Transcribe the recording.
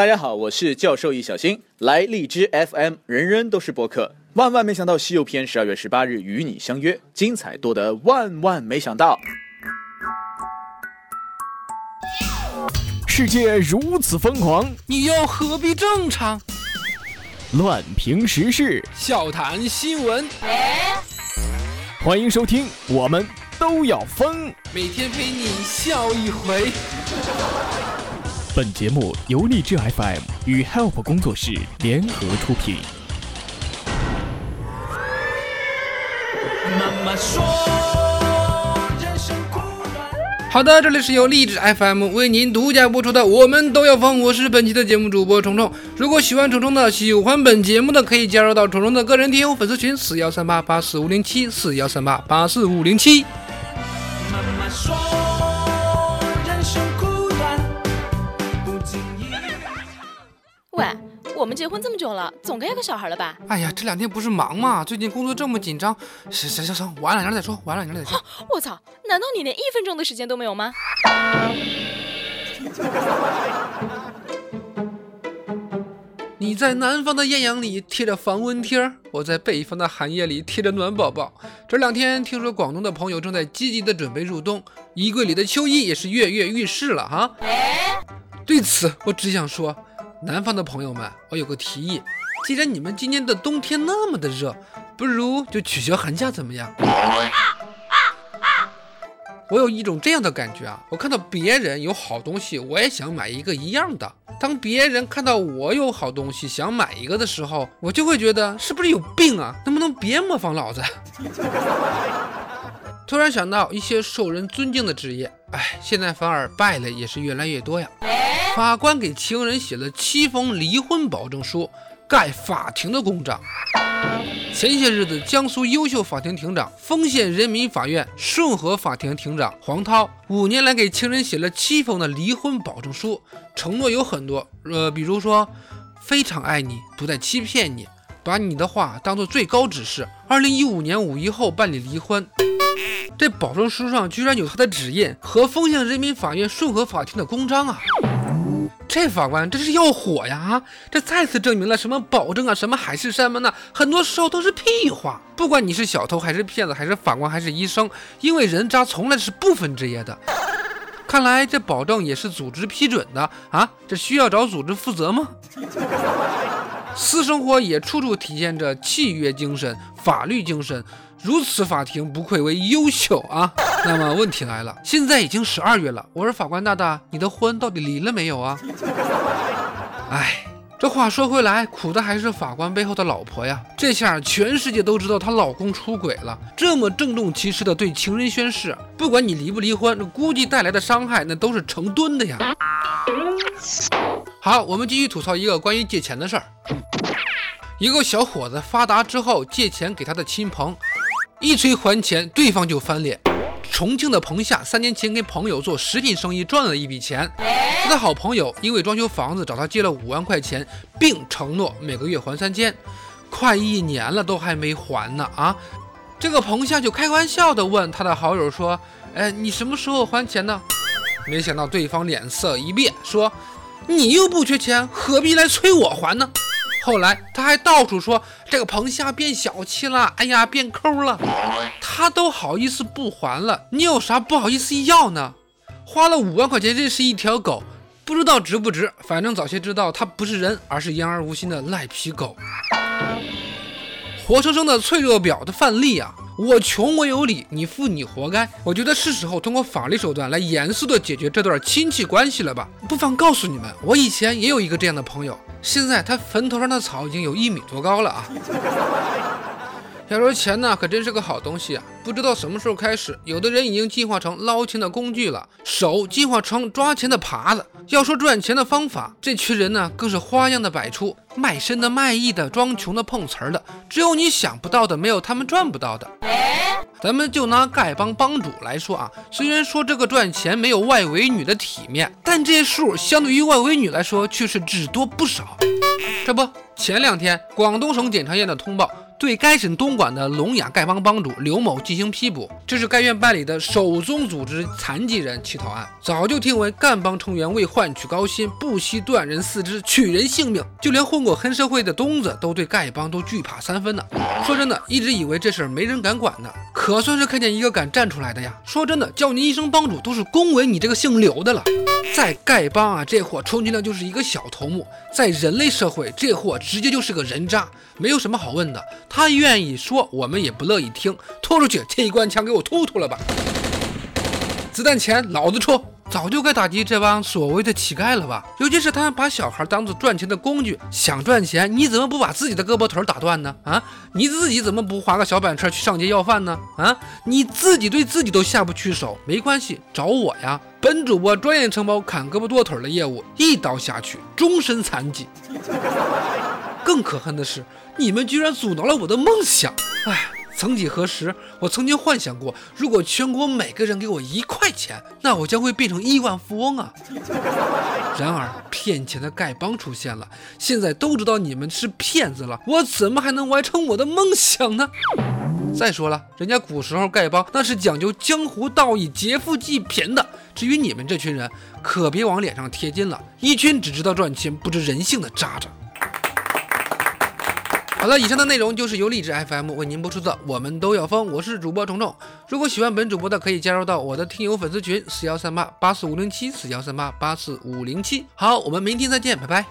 大家好，我是教授易小星，来荔枝 FM，人人都是播客。万万没想到，《西游篇》十二月十八日与你相约，精彩多得万万没想到。世界如此疯狂，你又何必正常？乱评时事，笑谈新闻，欢迎收听，我们都要疯。每天陪你笑一回。本节目由荔枝 FM 与 Help 工作室联合出品。妈妈说，好的，这里是由励志 FM 为您独家播出的《我们都要疯》，我是本期的节目主播虫虫。如果喜欢虫虫的，喜欢本节目的，可以加入到虫虫的个人听友粉丝群：四幺三八八四五零七，四幺三八八四五零七。结婚这么久了，总该有个小孩了吧？哎呀，这两天不是忙吗？最近工作这么紧张，行行行行，晚两天再说，晚两天再说。我操，难道你连一分钟的时间都没有吗？你在南方的艳阳里贴着防蚊贴儿，我在北方的寒夜里贴着暖宝宝。这两天听说广东的朋友正在积极的准备入冬，衣柜里的秋衣也是跃跃欲试了哈。对此，我只想说，南方的朋友们，我有个提议，既然你们今年的冬天那么的热，不如就取消寒假怎么样？我有一种这样的感觉啊，我看到别人有好东西，我也想买一个一样的。当别人看到我有好东西想买一个的时候，我就会觉得是不是有病啊？能不能别模仿老子？突然想到一些受人尊敬的职业，哎，现在反而败类也是越来越多呀。法官给情人写了七封离婚保证书，盖法庭的公章。前些日子，江苏优秀法庭庭长、丰县人民法院顺和法庭庭长黄涛，五年来给情人写了七封的离婚保证书，承诺有很多，呃，比如说非常爱你，不再欺骗你，把你的话当做最高指示。二零一五年五一后办理离婚。这保证书上居然有他的指印和丰县人民法院顺和法庭的公章啊！这法官这是要火呀！这再次证明了什么保证啊，什么海誓山盟呢？很多时候都是屁话。不管你是小偷还是骗子，还是法官还是医生，因为人渣从来是不分职业的。看来这保证也是组织批准的啊！这需要找组织负责吗？私生活也处处体现着契约精神、法律精神，如此法庭不愧为优秀啊！那么问题来了，现在已经十二月了，我说法官大大，你的婚到底离了没有啊？哎，这话说回来，苦的还是法官背后的老婆呀！这下全世界都知道她老公出轨了，这么郑重其事的对情人宣誓，不管你离不离婚，估计带来的伤害那都是成吨的呀！好，我们继续吐槽一个关于借钱的事儿。一个小伙子发达之后借钱给他的亲朋，一催还钱，对方就翻脸。重庆的彭夏三年前跟朋友做食品生意赚了一笔钱，他的好朋友因为装修房子找他借了五万块钱，并承诺每个月还三千，快一年了都还没还呢啊！这个彭夏就开玩笑的问他的好友说：“哎，你什么时候还钱呢？”没想到对方脸色一变，说：“你又不缺钱，何必来催我还呢？”后来他还到处说这个彭夏变小气了，哎呀变抠了，他都好意思不还了，你有啥不好意思要呢？花了五万块钱认识一条狗，不知道值不值，反正早些知道它不是人，而是言而无信的赖皮狗。活生生的脆弱婊的范例啊！我穷我有理，你富你活该。我觉得是时候通过法律手段来严肃的解决这段亲戚关系了吧？不妨告诉你们，我以前也有一个这样的朋友，现在他坟头上的草已经有一米多高了啊！要说钱呢，可真是个好东西啊！不知道什么时候开始，有的人已经进化成捞钱的工具了，手进化成抓钱的耙子。要说赚钱的方法，这群人呢更是花样的百出，卖身的、卖艺的、装穷的、碰瓷儿的，只有你想不到的，没有他们赚不到的。咱们就拿丐帮帮主来说啊，虽然说这个赚钱没有外围女的体面，但这数相对于外围女来说却是只多不少。这不，前两天广东省检察院的通报。对该省东莞的聋哑丐帮帮主刘某进行批捕。这是该院办理的首宗组织残疾人乞讨案。早就听闻丐帮成员为换取高薪，不惜断人四肢，取人性命，就连混过黑社会的东子都对丐帮都惧怕三分呢。说真的，一直以为这事儿没人敢管呢，可算是看见一个敢站出来的呀。说真的，叫你一声帮主，都是恭维你这个姓刘的了。在丐帮啊，这货充其量就是一个小头目；在人类社会，这货直接就是个人渣，没有什么好问的。他愿意说，我们也不乐意听。拖出去，这一关枪给我突突了吧！子弹钱，老子出！早就该打击这帮所谓的乞丐了吧？尤其是他们把小孩当做赚钱的工具，想赚钱，你怎么不把自己的胳膊腿打断呢？啊，你自己怎么不划个小板车去上街要饭呢？啊，你自己对自己都下不去手，没关系，找我呀！本主播专业承包砍胳膊剁腿的业务，一刀下去，终身残疾。更可恨的是，你们居然阻挠了我的梦想！唉。曾几何时，我曾经幻想过，如果全国每个人给我一块钱，那我将会变成亿万富翁啊！然而，骗钱的丐帮出现了，现在都知道你们是骗子了，我怎么还能完成我的梦想呢？再说了，人家古时候丐帮那是讲究江湖道义、劫富济贫的，至于你们这群人，可别往脸上贴金了，一群只知道赚钱、不知人性的渣渣。好了，以上的内容就是由励志 FM 为您播出的《我们都要疯》，我是主播虫虫。如果喜欢本主播的，可以加入到我的听友粉丝群四幺三八八四五零七四幺三八八四五零七。好，我们明天再见，拜拜。